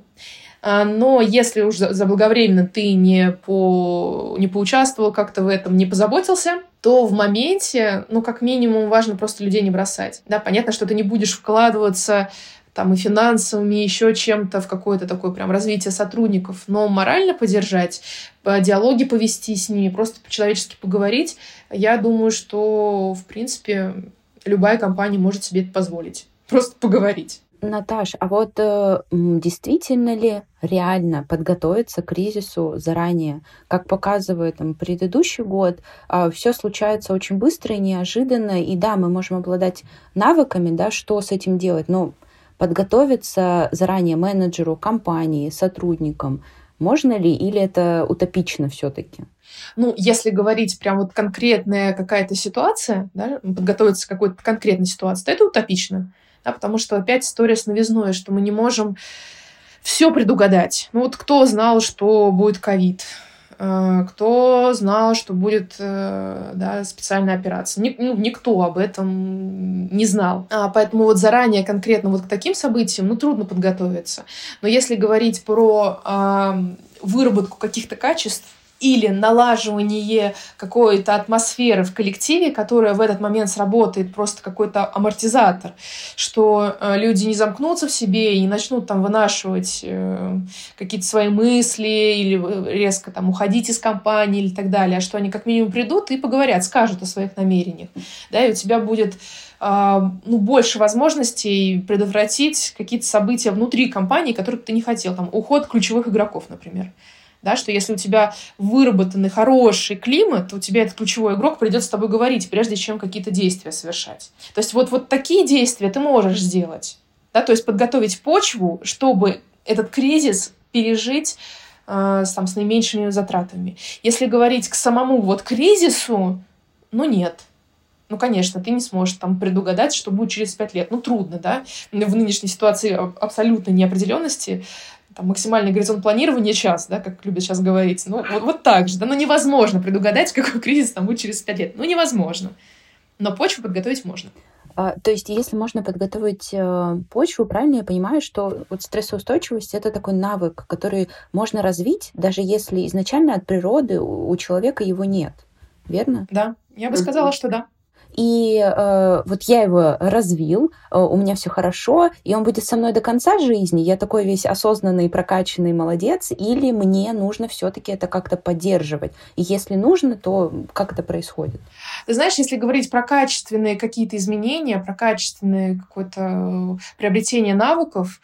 А, но если уж заблаговременно ты не, по, не поучаствовал как-то в этом, не позаботился, то в моменте, ну, как минимум, важно просто людей не бросать. Да, понятно, что ты не будешь вкладываться там и финансовыми, еще чем-то в какое-то такое прям развитие сотрудников, но морально поддержать, по диалоге повести с ними, просто по-человечески поговорить, я думаю, что, в принципе, любая компания может себе это позволить. Просто поговорить. Наташ, а вот э, действительно ли реально подготовиться к кризису заранее? Как показывает там, предыдущий год, э, все случается очень быстро и неожиданно, и да, мы можем обладать навыками, да, что с этим делать, но подготовиться заранее менеджеру, компании, сотрудникам? Можно ли или это утопично все-таки? Ну, если говорить прям вот конкретная какая-то ситуация, да, подготовиться к какой-то конкретной ситуации, то это утопично. Да, потому что опять история с новизной, что мы не можем все предугадать. Ну вот кто знал, что будет ковид? Э, кто знал, что будет э, да, специальная операция? Ник, ну, никто об этом не знал. А, поэтому вот заранее конкретно вот к таким событиям ну, трудно подготовиться. Но если говорить про э, выработку каких-то качеств, или налаживание какой-то атмосферы в коллективе, которая в этот момент сработает просто какой-то амортизатор, что э, люди не замкнутся в себе и не начнут там вынашивать э, какие-то свои мысли или э, резко там уходить из компании или так далее, а что они как минимум придут и поговорят, скажут о своих намерениях, да, и у тебя будет ну, больше возможностей предотвратить какие-то события внутри компании, которых ты не хотел. Там, уход ключевых игроков, например да, что если у тебя выработанный хороший климат, то у тебя этот ключевой игрок придет с тобой говорить, прежде чем какие-то действия совершать. То есть вот, вот такие действия ты можешь сделать, да, то есть подготовить почву, чтобы этот кризис пережить э, там, с наименьшими затратами. Если говорить к самому вот кризису, ну нет, ну, конечно, ты не сможешь там предугадать, что будет через пять лет. Ну, трудно, да? В нынешней ситуации абсолютной неопределенности там, максимальный горизонт планирования час, да, как любят сейчас говорить. Ну, вот, вот так же, да, ну, невозможно предугадать, какой кризис там будет через пять лет. Ну, невозможно. Но почву подготовить можно. А, то есть, если можно подготовить э, почву, правильно я понимаю, что вот стрессоустойчивость это такой навык, который можно развить, даже если изначально от природы у, у человека его нет. Верно? Да, я бы сказала, что да. И э, вот я его развил, э, у меня все хорошо, и он будет со мной до конца жизни. Я такой весь осознанный, прокачанный молодец, или мне нужно все-таки это как-то поддерживать. И если нужно, то как это происходит? Ты знаешь, если говорить про качественные какие-то изменения, про качественное какое-то э, приобретение навыков,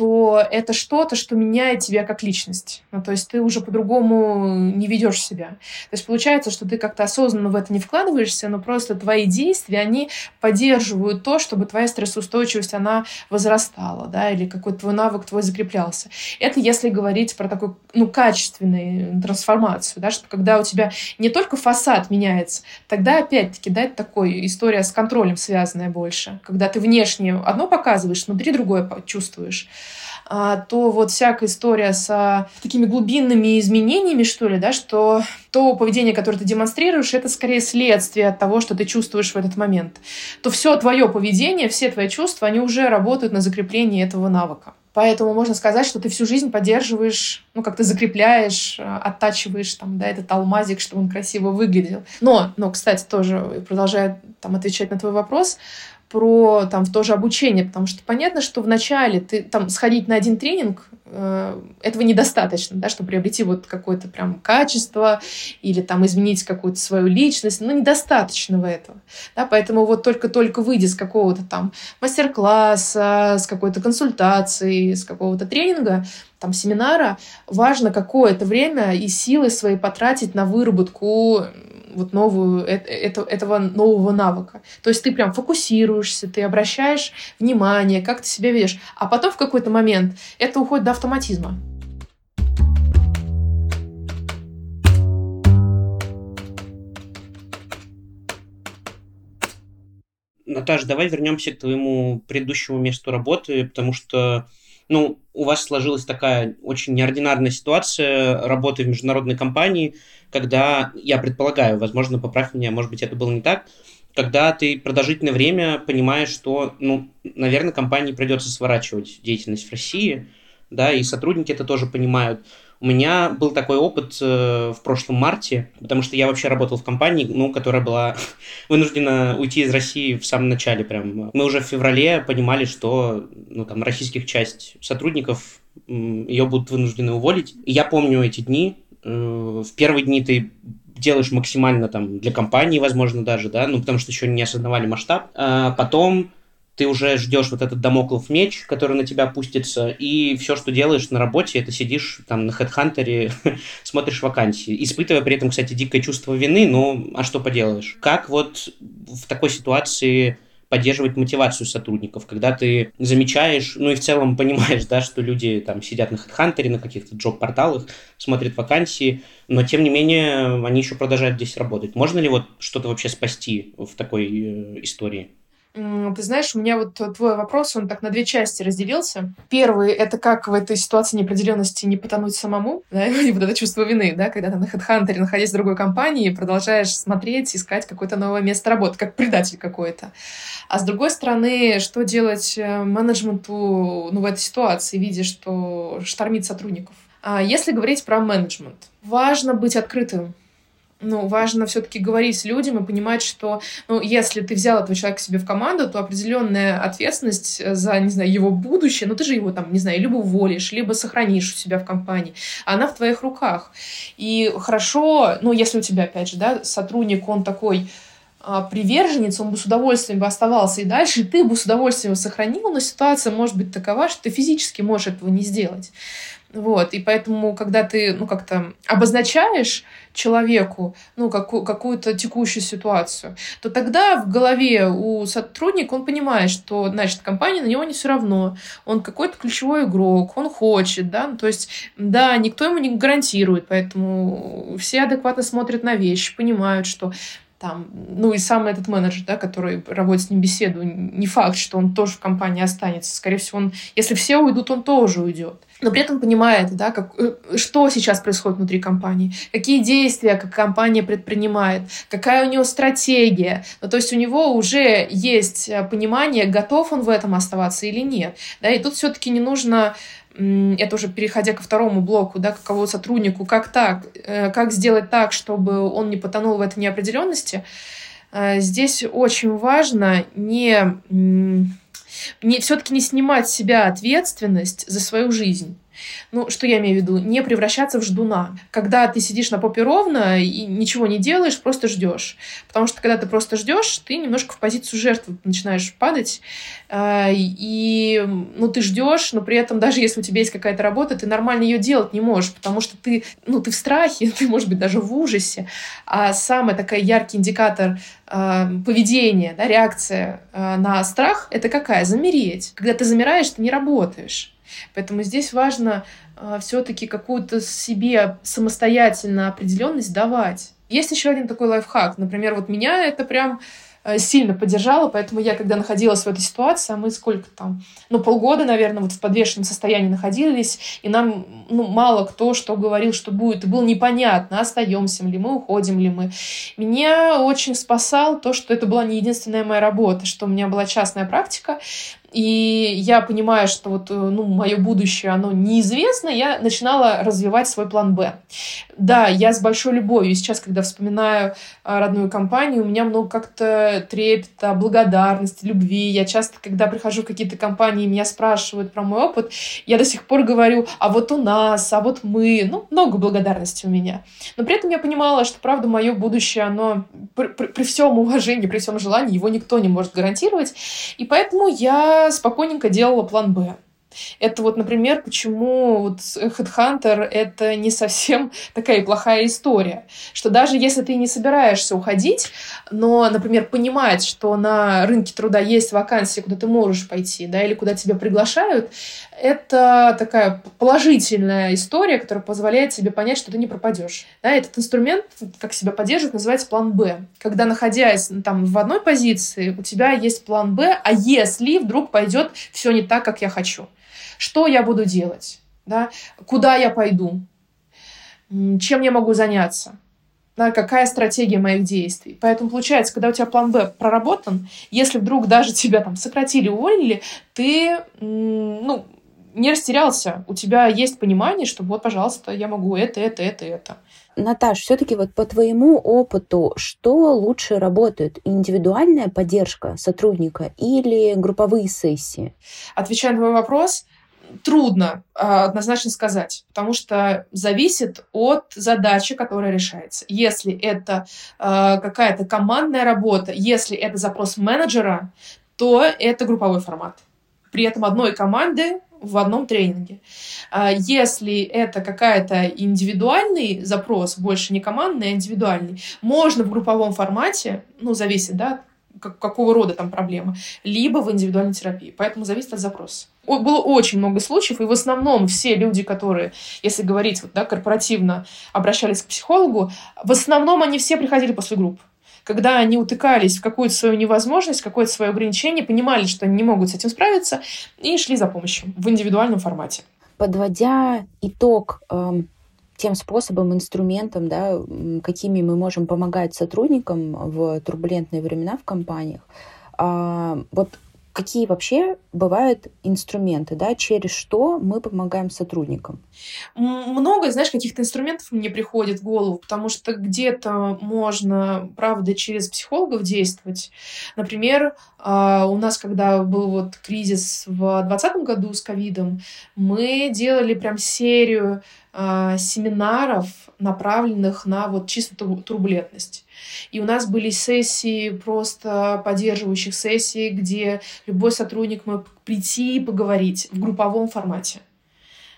то это что-то, что меняет тебя как личность. Ну, то есть ты уже по-другому не ведешь себя. То есть получается, что ты как-то осознанно в это не вкладываешься, но просто твои действия, они поддерживают то, чтобы твоя стрессоустойчивость, она возрастала, да, или какой-то твой навык твой закреплялся. Это если говорить про такую, ну, качественную трансформацию, да, что когда у тебя не только фасад меняется, тогда опять-таки, да, это такой история с контролем связанная больше. Когда ты внешне одно показываешь, внутри другое чувствуешь. А, то вот всякая история с а, такими глубинными изменениями, что ли, да, что то поведение, которое ты демонстрируешь, это скорее следствие от того, что ты чувствуешь в этот момент. То все твое поведение, все твои чувства, они уже работают на закреплении этого навыка. Поэтому можно сказать, что ты всю жизнь поддерживаешь, ну, как ты закрепляешь, а, оттачиваешь там, да, этот алмазик, чтобы он красиво выглядел. Но, но, кстати, тоже продолжая там отвечать на твой вопрос, про там в то обучение, потому что понятно, что вначале ты там сходить на один тренинг э, этого недостаточно, да, чтобы приобрести вот какое-то прям качество или там изменить какую-то свою личность, ну недостаточно этого, да, поэтому вот только-только выйдя с какого-то там мастер-класса, с какой-то консультации, с какого-то тренинга, там семинара, важно какое-то время и силы свои потратить на выработку вот новую, это, этого нового навыка. То есть ты прям фокусируешься, ты обращаешь внимание, как ты себя ведешь. А потом в какой-то момент это уходит до автоматизма. Наташа, давай вернемся к твоему предыдущему месту работы, потому что ну, у вас сложилась такая очень неординарная ситуация работы в международной компании, когда, я предполагаю, возможно, поправь меня, может быть, это было не так, когда ты продолжительное время понимаешь, что, ну, наверное, компании придется сворачивать деятельность в России, да, и сотрудники это тоже понимают. У меня был такой опыт э, в прошлом марте, потому что я вообще работал в компании, ну, которая была вынуждена уйти из России в самом начале прям. Мы уже в феврале понимали, что, ну, там, российских часть сотрудников, ее будут вынуждены уволить. И я помню эти дни. Э, в первые дни ты делаешь максимально там для компании, возможно, даже, да, ну, потому что еще не осознавали масштаб. А потом ты уже ждешь вот этот домоклов меч, который на тебя опустится, и все, что делаешь на работе, это сидишь там на HeadHunter, смотришь вакансии, испытывая при этом, кстати, дикое чувство вины, но а что поделаешь? Как вот в такой ситуации поддерживать мотивацию сотрудников, когда ты замечаешь, ну и в целом понимаешь, да, что люди там сидят на HeadHunter, на каких-то джоб-порталах, смотрят вакансии, но тем не менее они еще продолжают здесь работать. Можно ли вот что-то вообще спасти в такой э, истории? Ты знаешь, у меня вот твой вопрос, он так на две части разделился. Первый — это как в этой ситуации неопределенности не потонуть самому, да, и вот это чувство вины, да, когда ты на HeadHunter, находясь в другой компании, продолжаешь смотреть, искать какое-то новое место работы, как предатель какой-то. А с другой стороны, что делать э, менеджменту ну, в этой ситуации, видя, что штормит сотрудников? А если говорить про менеджмент, важно быть открытым ну, важно все-таки говорить с людям и понимать, что, ну, если ты взял этого человека себе в команду, то определенная ответственность за, не знаю, его будущее, ну, ты же его там, не знаю, либо уволишь, либо сохранишь у себя в компании, она в твоих руках. И хорошо, ну, если у тебя, опять же, да, сотрудник, он такой а, приверженец, он бы с удовольствием бы оставался и дальше, и ты бы с удовольствием его сохранил, но ситуация может быть такова, что ты физически можешь этого не сделать. Вот, и поэтому, когда ты, ну, как-то обозначаешь человеку, ну, какую- какую-то текущую ситуацию, то тогда в голове у сотрудника он понимает, что, значит, компания на него не все равно, он какой-то ключевой игрок, он хочет, да, ну, то есть, да, никто ему не гарантирует, поэтому все адекватно смотрят на вещи, понимают, что там, ну и сам этот менеджер, да, который проводит с ним беседу, не факт, что он тоже в компании останется. Скорее всего, он, если все уйдут, он тоже уйдет. Но при этом понимает, да, как, э, что сейчас происходит внутри компании, какие действия как компания предпринимает, какая у него стратегия. Ну, то есть у него уже есть э, понимание, готов он в этом оставаться или нет. Да, и тут все-таки не нужно это уже переходя ко второму блоку, да, каково сотруднику, как так, э, как сделать так, чтобы он не потонул в этой неопределенности, э, здесь очень важно не, не все-таки не снимать с себя ответственность за свою жизнь. Ну, что я имею в виду? Не превращаться в ждуна. Когда ты сидишь на попе ровно и ничего не делаешь, просто ждешь. Потому что когда ты просто ждешь, ты немножко в позицию жертвы начинаешь падать. А, и ну, ты ждешь, но при этом даже если у тебя есть какая-то работа, ты нормально ее делать не можешь, потому что ты, ну, ты в страхе, ты, может быть, даже в ужасе. А самый такой яркий индикатор э, поведения, да, реакция э, на страх — это какая? Замереть. Когда ты замираешь, ты не работаешь. Поэтому здесь важно э, все-таки какую-то себе самостоятельно определенность давать. Есть еще один такой лайфхак. Например, вот меня это прям Э, сильно поддержала, поэтому я, когда находилась в этой ситуации, а мы сколько там, ну, полгода, наверное, вот в подвешенном состоянии находились, и нам, ну, мало кто что говорил, что будет, и было непонятно, остаемся ли мы, уходим ли мы. Меня очень спасал то, что это была не единственная моя работа, что у меня была частная практика, и я понимаю, что вот, э, ну, мое будущее, оно неизвестно, я начинала развивать свой план «Б». Да, я с большой любовью. Сейчас, когда вспоминаю а, родную компанию, у меня много как-то трепета, благодарности, любви. Я часто, когда прихожу в какие-то компании, меня спрашивают про мой опыт, я до сих пор говорю, а вот у нас, а вот мы. Ну, много благодарности у меня. Но при этом я понимала, что, правда, мое будущее, оно при, при, при всем уважении, при всем желании, его никто не может гарантировать. И поэтому я спокойненько делала план «Б». Это вот, например, почему вот Headhunter — это не совсем такая плохая история. Что даже если ты не собираешься уходить, но, например, понимать, что на рынке труда есть вакансии, куда ты можешь пойти, да, или куда тебя приглашают, это такая положительная история, которая позволяет тебе понять, что ты не пропадешь. Да, этот инструмент, как себя поддерживает, называется план «Б». Когда, находясь там в одной позиции, у тебя есть план «Б», а если вдруг пойдет все не так, как я хочу — что я буду делать? Да? Куда я пойду? Чем я могу заняться? Да, какая стратегия моих действий. Поэтому получается, когда у тебя план Б проработан, если вдруг даже тебя там сократили, уволили, ты ну, не растерялся. У тебя есть понимание, что вот, пожалуйста, я могу это, это, это, это. Наташ, все-таки вот по твоему опыту, что лучше работает? Индивидуальная поддержка сотрудника или групповые сессии? Отвечая на твой вопрос, трудно э, однозначно сказать, потому что зависит от задачи, которая решается. Если это э, какая-то командная работа, если это запрос менеджера, то это групповой формат. При этом одной команды в одном тренинге. А если это какая-то индивидуальный запрос, больше не командный, а индивидуальный, можно в групповом формате, ну, зависит, да, как, какого рода там проблема, либо в индивидуальной терапии. Поэтому зависит от запроса. Было очень много случаев, и в основном все люди, которые, если говорить вот, да, корпоративно, обращались к психологу, в основном они все приходили после групп когда они утыкались в какую-то свою невозможность, какое-то свое ограничение, понимали, что они не могут с этим справиться, и шли за помощью в индивидуальном формате. Подводя итог эм, тем способом, инструментом, да, какими мы можем помогать сотрудникам в турбулентные времена в компаниях, а, вот какие вообще бывают инструменты, да, через что мы помогаем сотрудникам? Много, знаешь, каких-то инструментов мне приходит в голову, потому что где-то можно, правда, через психологов действовать. Например, а, у нас, когда был вот кризис в 2020 году с ковидом, мы делали прям серию а, семинаров, направленных на вот чисто турбулентность. И у нас были сессии, просто поддерживающих сессий, где любой сотрудник мог прийти и поговорить в групповом формате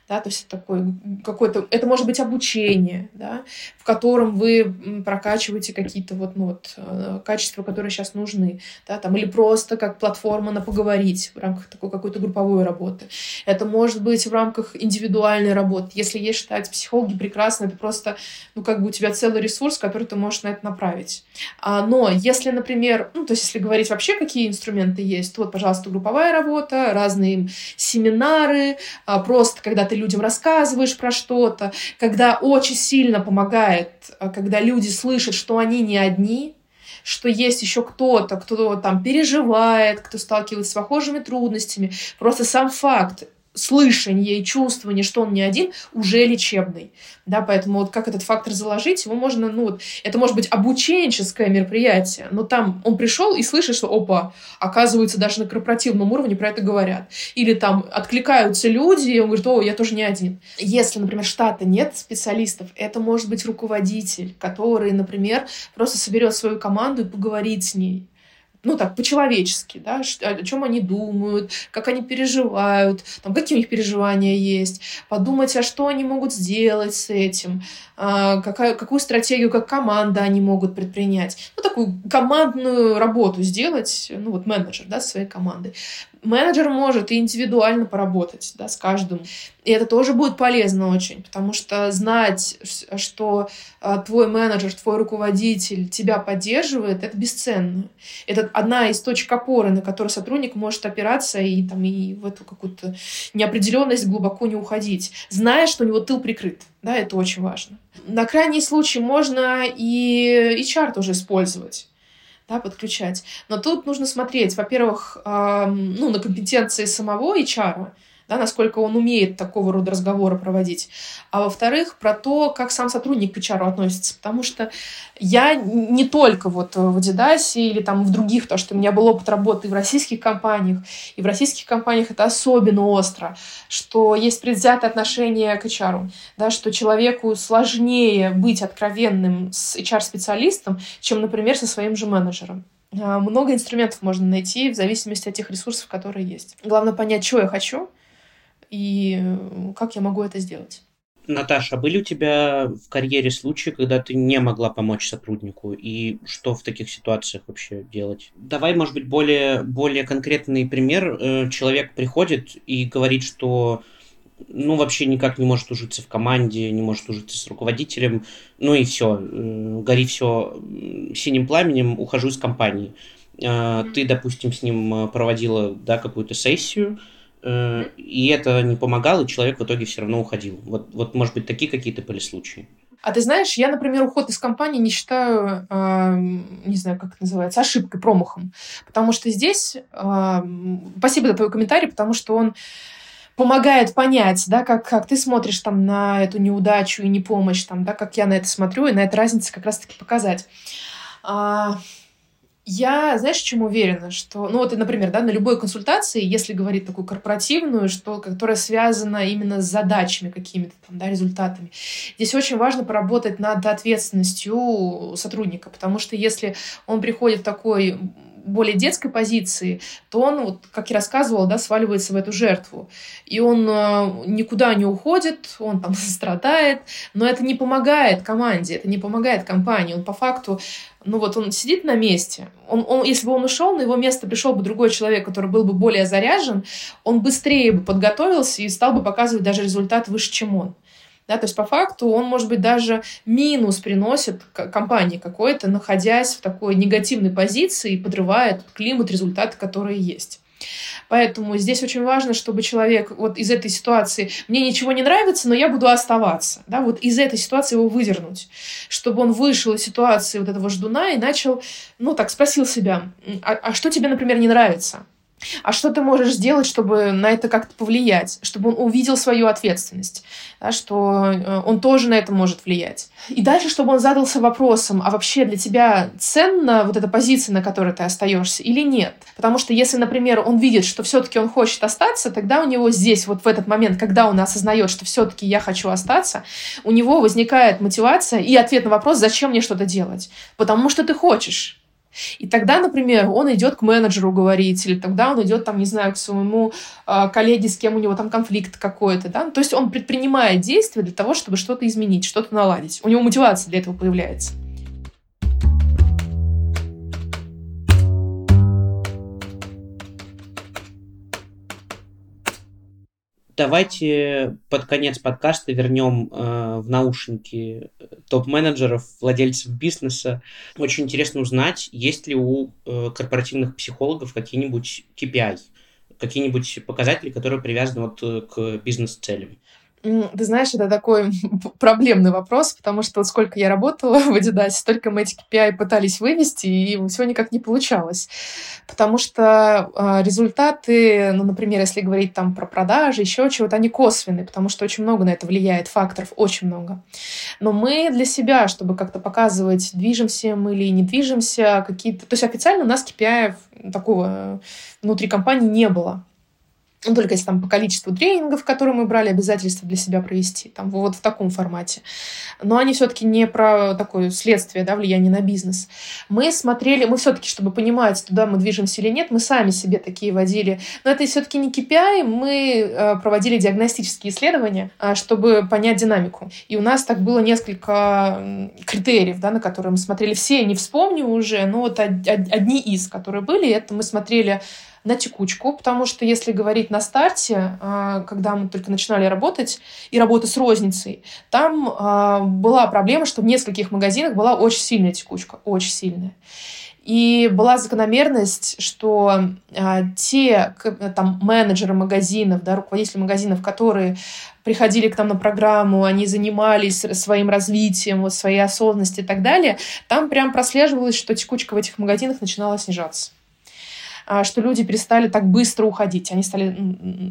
да, то есть это такое какое-то, это может быть обучение, да, в котором вы прокачиваете какие-то вот, ну, вот э, качества, которые сейчас нужны, да, там, или просто как платформа на поговорить в рамках такой какой-то групповой работы. Это может быть в рамках индивидуальной работы. Если есть считать психологи прекрасно, это просто, ну, как бы у тебя целый ресурс, который ты можешь на это направить. А, но если, например, ну, то есть если говорить вообще, какие инструменты есть, то вот, пожалуйста, групповая работа, разные семинары, а, просто когда ты людям рассказываешь про что-то, когда очень сильно помогает, а, когда люди слышат, что они не одни, что есть еще кто-то, кто там переживает, кто сталкивается с похожими трудностями. Просто сам факт слышание и чувствование, что он не один, уже лечебный. Да, поэтому вот как этот фактор заложить, его можно, ну вот, это может быть обученческое мероприятие, но там он пришел и слышит, что, опа, оказывается, даже на корпоративном уровне про это говорят. Или там откликаются люди, и он говорит, о, я тоже не один. Если, например, штата нет специалистов, это может быть руководитель, который, например, просто соберет свою команду и поговорит с ней ну так, по-человечески, да, о чем они думают, как они переживают, там, какие у них переживания есть, подумать, а что они могут сделать с этим, а, какая, какую стратегию как команда они могут предпринять. Ну, такую командную работу сделать, ну, вот менеджер, да, своей командой менеджер может и индивидуально поработать да, с каждым. И это тоже будет полезно очень, потому что знать, что а, твой менеджер, твой руководитель тебя поддерживает, это бесценно. Это одна из точек опоры, на которую сотрудник может опираться и, там, и в эту какую-то неопределенность глубоко не уходить, зная, что у него тыл прикрыт. Да, это очень важно. На крайний случай можно и HR тоже использовать да, подключать. Но тут нужно смотреть, во-первых, ну, на компетенции самого HR, да, насколько он умеет такого рода разговоры проводить. А во-вторых, про то, как сам сотрудник к HR относится. Потому что я не только вот в Adidas или там в других, то что у меня был опыт работы в российских компаниях, и в российских компаниях это особенно остро, что есть предвзятое отношение к HR, да, что человеку сложнее быть откровенным с HR-специалистом, чем, например, со своим же менеджером. А, много инструментов можно найти в зависимости от тех ресурсов, которые есть. Главное понять, что я хочу, и э, как я могу это сделать. Наташа, были у тебя в карьере случаи, когда ты не могла помочь сотруднику? И что в таких ситуациях вообще делать? Давай, может быть, более, более конкретный пример. Э, человек приходит и говорит, что ну, вообще никак не может ужиться в команде, не может ужиться с руководителем, ну и все, э, гори все синим пламенем, ухожу из компании. Ты, допустим, с ним проводила, да, какую-то сессию, и это не помогало, и человек в итоге все равно уходил. Вот, вот может быть, такие какие-то были случаи. А ты знаешь, я, например, уход из компании не считаю, э, не знаю, как это называется, ошибкой, промахом. Потому что здесь, э, спасибо за твой комментарий, потому что он помогает понять, да, как, как ты смотришь там на эту неудачу и непомощь, там, да, как я на это смотрю, и на эту разницу как раз-таки показать. А, я, знаешь, чем уверена, что, ну вот, например, да, на любой консультации, если говорить такую корпоративную, что, которая связана именно с задачами какими-то там, да, результатами, здесь очень важно поработать над ответственностью сотрудника, потому что если он приходит в такой более детской позиции, то он, вот, как я рассказывала, да, сваливается в эту жертву. И он э, никуда не уходит, он там страдает, но это не помогает команде, это не помогает компании. Он по факту, ну вот он сидит на месте. Он, он, если бы он ушел, на его место пришел бы другой человек, который был бы более заряжен, он быстрее бы подготовился и стал бы показывать даже результат выше, чем он. Да, то есть по факту он, может быть, даже минус приносит компании какой-то, находясь в такой негативной позиции и подрывает климат, результаты, которые есть. Поэтому здесь очень важно, чтобы человек вот из этой ситуации, мне ничего не нравится, но я буду оставаться, да, вот из этой ситуации его выдернуть, чтобы он вышел из ситуации вот этого ждуна и начал, ну так, спросил себя, а, а что тебе, например, не нравится? А что ты можешь сделать, чтобы на это как-то повлиять, чтобы он увидел свою ответственность, да, что э, он тоже на это может влиять. И дальше, чтобы он задался вопросом, а вообще для тебя ценна вот эта позиция, на которой ты остаешься, или нет? Потому что если, например, он видит, что все-таки он хочет остаться, тогда у него здесь, вот в этот момент, когда он осознает, что все-таки я хочу остаться, у него возникает мотивация и ответ на вопрос, зачем мне что-то делать? Потому что ты хочешь. И тогда, например, он идет к менеджеру говорить, или тогда он идет, там, не знаю, к своему э, коллеге, с кем у него там конфликт какой-то, да, то есть он предпринимает действия для того, чтобы что-то изменить, что-то наладить. У него мотивация для этого появляется. Давайте под конец подкаста вернем э, в наушники топ-менеджеров, владельцев бизнеса. Очень интересно узнать, есть ли у э, корпоративных психологов какие-нибудь KPI, какие-нибудь показатели, которые привязаны вот э, к бизнес-целям. Ты знаешь, это такой проблемный вопрос, потому что сколько я работала в Adidas, столько мы эти KPI пытались вывести, и все никак не получалось. Потому что э, результаты, ну, например, если говорить там про продажи, еще чего-то, они косвенные, потому что очень много на это влияет, факторов очень много. Но мы для себя, чтобы как-то показывать, движемся мы или не движемся, какие-то... То есть официально у нас KPI такого внутри компании не было ну, только если там по количеству тренингов, которые мы брали, обязательства для себя провести, там вот в таком формате. Но они все-таки не про такое следствие, да, влияние на бизнес. Мы смотрели, мы все-таки, чтобы понимать, туда мы движемся или нет, мы сами себе такие водили. Но это все-таки не KPI, мы э, проводили диагностические исследования, э, чтобы понять динамику. И у нас так было несколько критериев, да, на которые мы смотрели. Все не вспомню уже, но вот одни из, которые были, это мы смотрели на текучку, потому что если говорить на старте, а, когда мы только начинали работать и работать с розницей, там а, была проблема, что в нескольких магазинах была очень сильная текучка, очень сильная. И была закономерность, что а, те там, менеджеры магазинов, да, руководители магазинов, которые приходили к нам на программу, они занимались своим развитием, вот, своей осознанностью и так далее, там прям прослеживалось, что текучка в этих магазинах начинала снижаться. А, что люди перестали так быстро уходить, они стали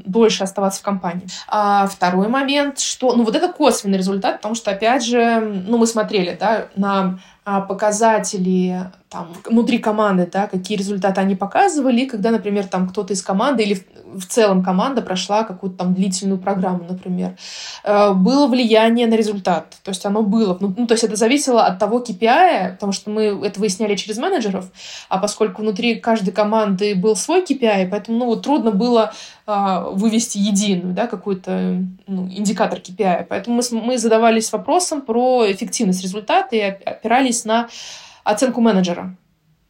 дольше оставаться в компании. А второй момент, что, ну вот это косвенный результат, потому что, опять же, ну мы смотрели, да, на а, показатели там, внутри команды, да, какие результаты они показывали, когда, например, там кто-то из команды или в целом команда прошла какую-то там длительную программу, например, э, было влияние на результат. То есть оно было. Ну, ну, то есть это зависело от того KPI, потому что мы это выясняли через менеджеров, а поскольку внутри каждой команды был свой KPI, поэтому ну, вот трудно было э, вывести единую, да, какой-то ну, индикатор KPI. Поэтому мы, мы задавались вопросом про эффективность результата и опирались на оценку менеджера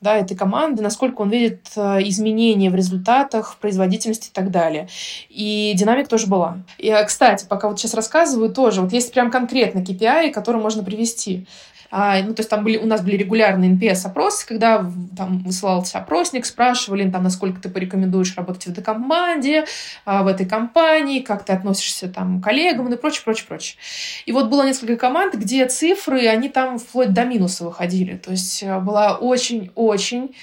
да, этой команды, насколько он видит э, изменения в результатах, производительности и так далее. И динамика тоже была. И, э, кстати, пока вот сейчас рассказываю, тоже вот есть прям конкретно KPI, который можно привести. А, ну, то есть там были, у нас были регулярные NPS-опросы, когда там высылался опросник, спрашивали, там, насколько ты порекомендуешь работать в этой команде, а, в этой компании, как ты относишься там, к коллегам и прочее, прочее, прочее. И вот было несколько команд, где цифры, они там вплоть до минуса выходили. То есть э, была очень-очень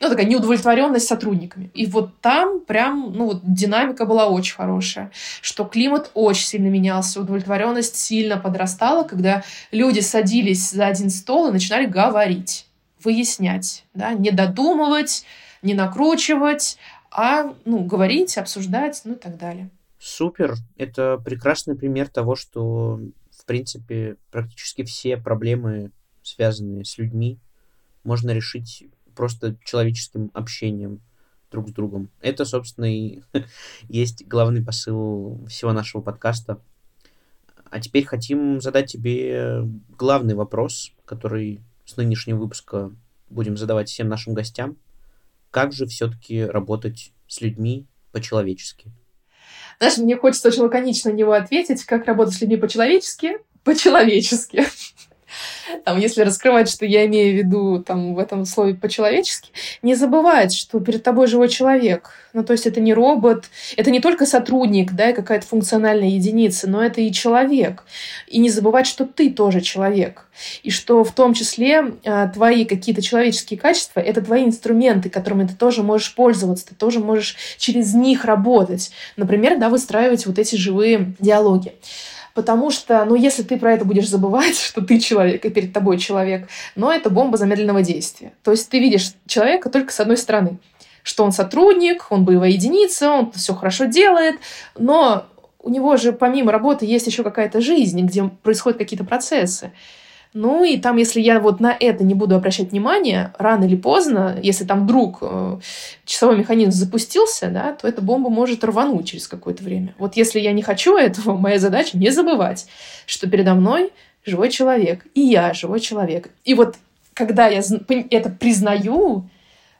ну, такая неудовлетворенность сотрудниками. И вот там прям, ну, вот динамика была очень хорошая, что климат очень сильно менялся, удовлетворенность сильно подрастала, когда люди садились за один стол и начинали говорить, выяснять, да, не додумывать, не накручивать, а, ну, говорить, обсуждать, ну и так далее. Супер. Это прекрасный пример того, что, в принципе, практически все проблемы, связанные с людьми, можно решить просто человеческим общением друг с другом. Это, собственно, и есть главный посыл всего нашего подкаста. А теперь хотим задать тебе главный вопрос, который с нынешнего выпуска будем задавать всем нашим гостям. Как же все-таки работать с людьми по-человечески? Знаешь, мне хочется очень лаконично на него ответить, как работать с людьми по-человечески. По-человечески. Там, если раскрывать, что я имею в виду там, в этом слове по-человечески, не забывать, что перед тобой живой человек. Ну, то есть это не робот, это не только сотрудник, да, и какая-то функциональная единица, но это и человек. И не забывать, что ты тоже человек. И что в том числе э, твои какие-то человеческие качества — это твои инструменты, которыми ты тоже можешь пользоваться, ты тоже можешь через них работать. Например, да, выстраивать вот эти живые диалоги. Потому что, ну, если ты про это будешь забывать, что ты человек, и перед тобой человек, но это бомба замедленного действия. То есть ты видишь человека только с одной стороны. Что он сотрудник, он боевая единица, он все хорошо делает, но у него же помимо работы есть еще какая-то жизнь, где происходят какие-то процессы. Ну и там, если я вот на это не буду обращать внимание, рано или поздно, если там вдруг э, часовой механизм запустился, да, то эта бомба может рвануть через какое-то время. Вот если я не хочу этого, моя задача не забывать, что передо мной живой человек, и я живой человек. И вот когда я это признаю,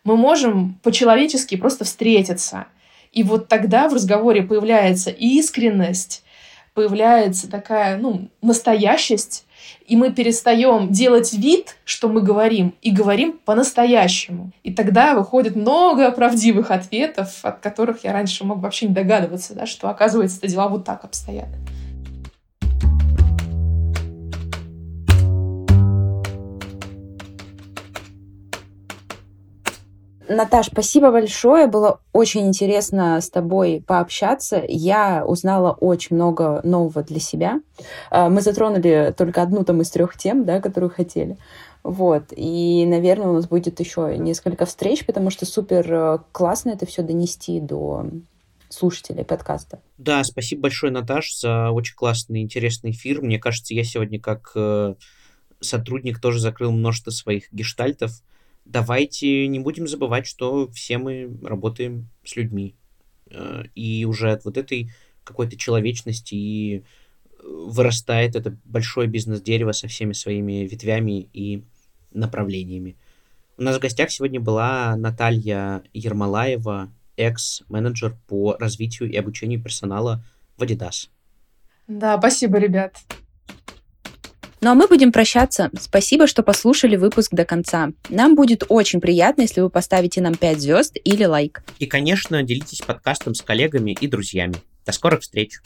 мы можем по-человечески просто встретиться. И вот тогда в разговоре появляется искренность, появляется такая, ну, настоящесть, и мы перестаем делать вид, что мы говорим, и говорим по-настоящему. И тогда выходит много правдивых ответов, от которых я раньше мог вообще не догадываться, да, что, оказывается, это дела вот так обстоят. Наташ, спасибо большое. Было очень интересно с тобой пообщаться. Я узнала очень много нового для себя. А, мы затронули только одну там из трех тем, да, которую хотели. Вот. И, наверное, у нас будет еще несколько встреч, потому что супер э, классно это все донести до слушателей подкаста. Да, спасибо большое, Наташ, за очень классный, интересный эфир. Мне кажется, я сегодня как э, сотрудник тоже закрыл множество своих гештальтов давайте не будем забывать, что все мы работаем с людьми. Э, и уже от вот этой какой-то человечности и вырастает это большое бизнес-дерево со всеми своими ветвями и направлениями. У нас в гостях сегодня была Наталья Ермолаева, экс-менеджер по развитию и обучению персонала в Adidas. Да, спасибо, ребят. Ну а мы будем прощаться. Спасибо, что послушали выпуск до конца. Нам будет очень приятно, если вы поставите нам 5 звезд или лайк. И, конечно, делитесь подкастом с коллегами и друзьями. До скорых встреч!